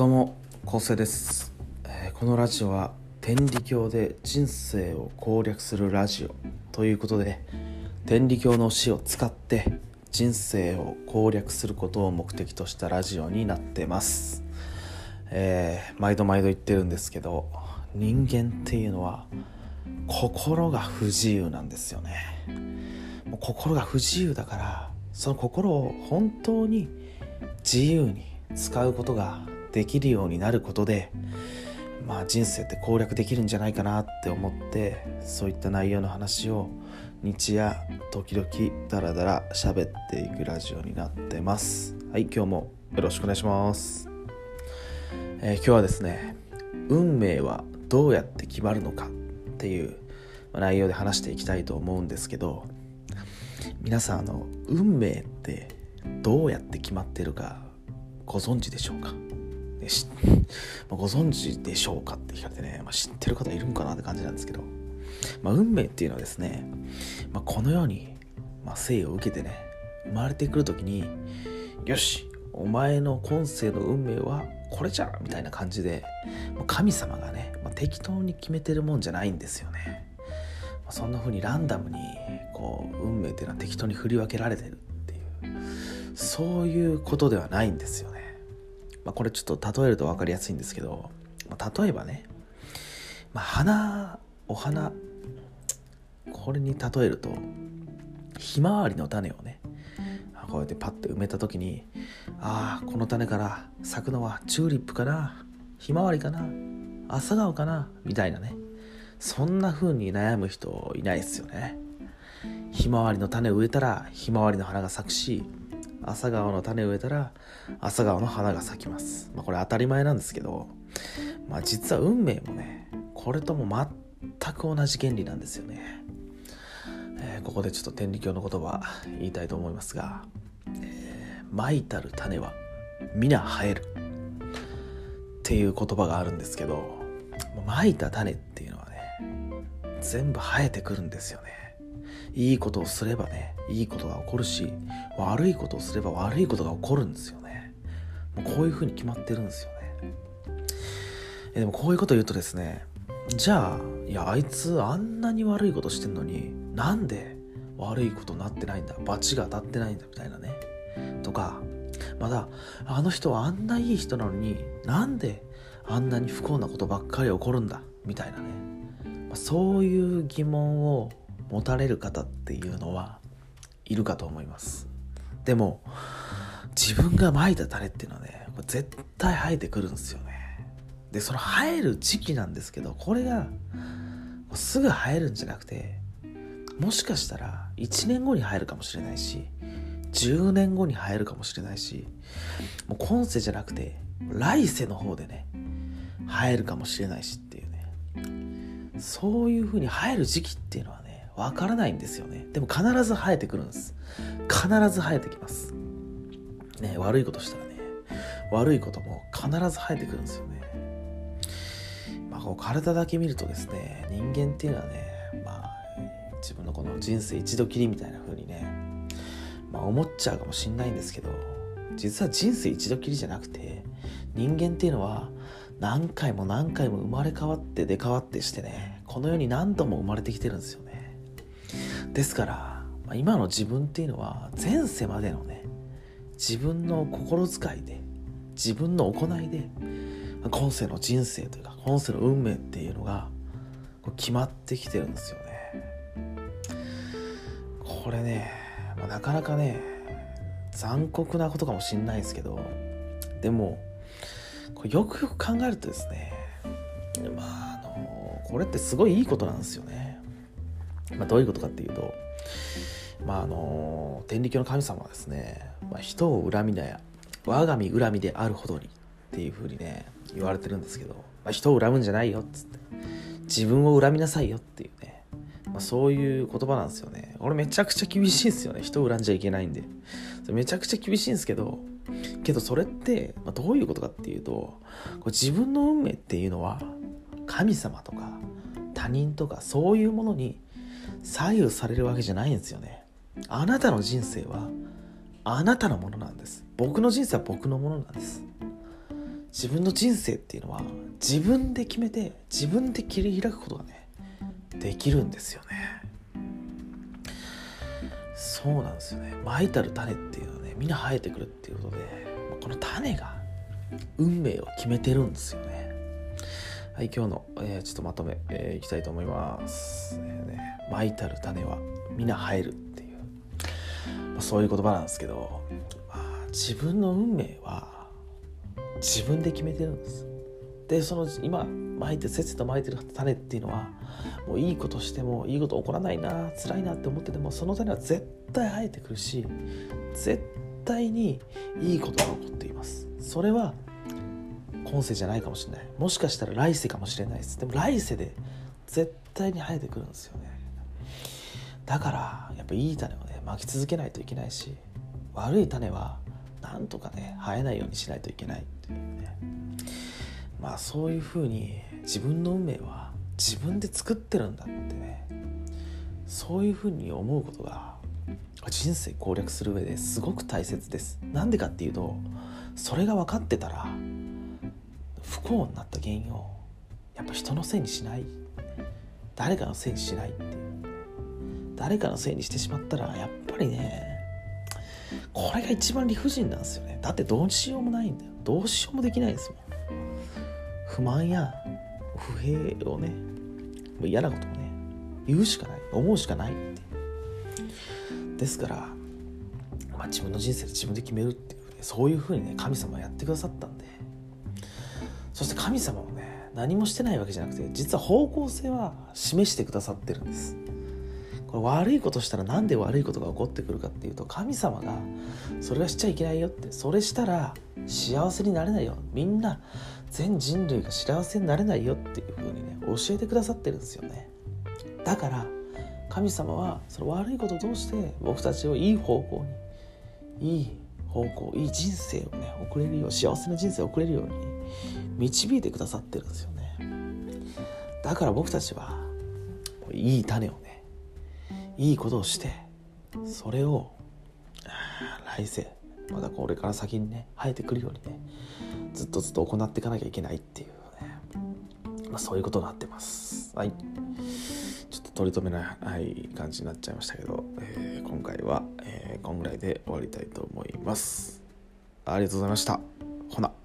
どうも昴生です、えーこのラジオは天理教で人生を攻略するラジオということで天理教の死を使って人生を攻略することを目的としたラジオになってます、えー毎度毎度言ってるんですけど人間っていうのは心が不自由なんですよね。もう心が不自由だからその心を本当に自由に使うことができるようになることでまあ人生って攻略できるんじゃないかなって思ってそういった内容の話を日夜時々ダラダラ喋っていくラジオになってます。はい今日もよろしくお願いします、えー今日はですね運命はどうやって決まるのかっていう内容で話していきたいと思うんですけど皆さんあの運命ってどうやって決まってるかご存知でしょうか？ねし まあご存知でしょうかって聞かれてね、まあ、知ってる方いるんかなって感じなんですけど、まあ、運命っていうのはですね、まあ、この世に、まあ、生を受けてね生まれてくる時によしお前の今世の運命はこれじゃみたいな感じで神様がね、まあ、適当に決めてるもんじゃないんですよね、まあそんな風にランダムにこう運命っていうのは適当に振り分けられてるっていうそういうことではないんですよね。まあ、これちょっと例えると分かりやすいんですけど、まあ、例えばね、まあ、花お花これに例えるとひまわりの種をねこうやってパッて埋めた時にああこの種から咲くのはチューリップかなひまわりかな朝顔かなみたいなねそんな風に悩む人いないですよね。ひまわりの種を植えたらひまわりの花が咲くし朝顔の種を植えたら朝顔の花が咲きます、まあ、これ当たり前なんですけど、まあ、実は運命もねこれとも全く同じ原理なんですよね、えーここでちょっと天理教の言葉言いたいと思いますが「えーいたる種は皆生える」っていう言葉があるんですけど蒔いた種っていうのはね全部生えてくるんですよね。いいことをすればねいいことが起こるし悪いことをすれば悪いことが起こるんですよね。もうこういうふうに決まってるんですよね。えでもこういうこと言うとですねじゃあいやあいつあんなに悪いことしてんのになんで悪いことなってないんだ罰が当たってないんだみたいなね。とかまだあの人はあんないい人なのになんであんなに不幸なことばっかり起こるんだみたいなね、まあそういう疑問を持たれる方っていうのはいるかと思います。でも自分が蒔いた種っていうのはね絶対生えてくるんですよね。でその生える時期なんですけどこれがすぐ生えるんじゃなくてもしかしたら1年後に生えるかもしれないし10年後に生えるかもしれないしもう今世じゃなくて来世の方でね生えるかもしれないしっていうね。そういう風に生える時期っていうのはわからないんですよね。でも必ず生えてくるんです。必ず生えてきます。ね悪いことしたらね。悪いことも必ず生えてくるんですよね。まあこう体だけ見るとですね人間っていうのはねまあ自分のこの人生一度きりみたいな風にねまあ思っちゃうかもしんないんですけど実は人生一度きりじゃなくて人間っていうのは何回も何回も生まれ変わって出変わってしてねこの世に何度も生まれてきてるんですよね。ですから、まあ今の自分っていうのは前世までのね自分の心遣いで自分の行いで今世の人生というか今世の運命っていうのが決まってきてるんですよね。これね、まあなかなかね残酷なことかもしんないですけどでもこよくよく考えるとですねまああのこれってすごいいいことなんですよね、まあ、どういうことかっていうとまああの天理教の神様はですね、まあ、人を恨みなや我が身恨みであるほどにっていうふうにね言われてるんですけど、まあ、人を恨むんじゃないよっつって自分を恨みなさいよっていうね、まあ、そういう言葉なんですよね。俺めちゃくちゃ厳しいんですよね人を恨んじゃいけないんで。めちゃくちゃ厳しいんですけどけどそれって、まあ、どういうことかっていうとこれ自分の運命っていうのは神様とか他人とかそういうものに左右されるわけじゃないんですよね。あなたの人生はあなたのものなんです。僕の人生は僕のものなんです。自分の人生っていうのは自分で決めて自分で切り開くことがねできるんですよね。そうなんですよね。まいたる種っていうのはねみんな生えてくるっていうことでこの種が運命を決めてるんですよね。はい今日の、えー、ちょっとまとめ、えー、いきたいと思います、まいたる種は皆生えるっていう、まあ、そういう言葉なんですけど、まあ、自分の運命は自分で決めてるんです。でその今巻いてせっせと巻いてる種っていうのはもういいことしてもいいこと起こらないな辛いなって思っててもその種は絶対生えてくるし絶対にいいことが起こっています。それは今世じゃないかもしれない。もしかしたら来世かもしれないです。でも来世で絶対に生えてくるんですよね。だからやっぱいい種をね巻き続けないといけないし悪い種はなんとかね生えないようにしないといけないっていうね。まあそういうふうに自分の運命は自分で作ってるんだってね。そういうふうに思うことが人生攻略する上ですごく大切です。なんでかっていうとそれが分かってたら不幸になった原因をやっぱ人のせいにしない。誰かのせいにしない。誰かのせいにしてしまったらやっぱりねこれが一番理不尽なんですよね。だってどうしようもないんだよ。どうしようもできないですもん。不満や不平をねもう嫌なことをね言うしかない。思うしかないって。ですから、まあ、自分の人生で自分で決めるっていう、ね、そういうふうにね神様はやってくださったんで。そして神様もね何もしてないわけじゃなくて実は方向性は示してくださってるんです。これ悪いことしたら何で悪いことが起こってくるかっていうと神様がそれはしちゃいけないよって。それしたら幸せになれないよ。みんな全人類が幸せになれないよっていうふうにね教えてくださってるんですよね。だから神様はその悪いことを通して僕たちをいい方向にいい方向いい人生をね送れるよう幸せな人生を送れるように導いてくださってるんですよね。だから僕たちはいい種をねいいことをしてそれを来世まだこれから先にね生えてくるようにねずっとずっと行っていかなきゃいけないっていうね、まあ、そういうことになってます。はい。ちょっと取り留めない感じになっちゃいましたけど、えー、今回は、えー、こんぐらいで終わりたいと思います。ありがとうございました。ほな。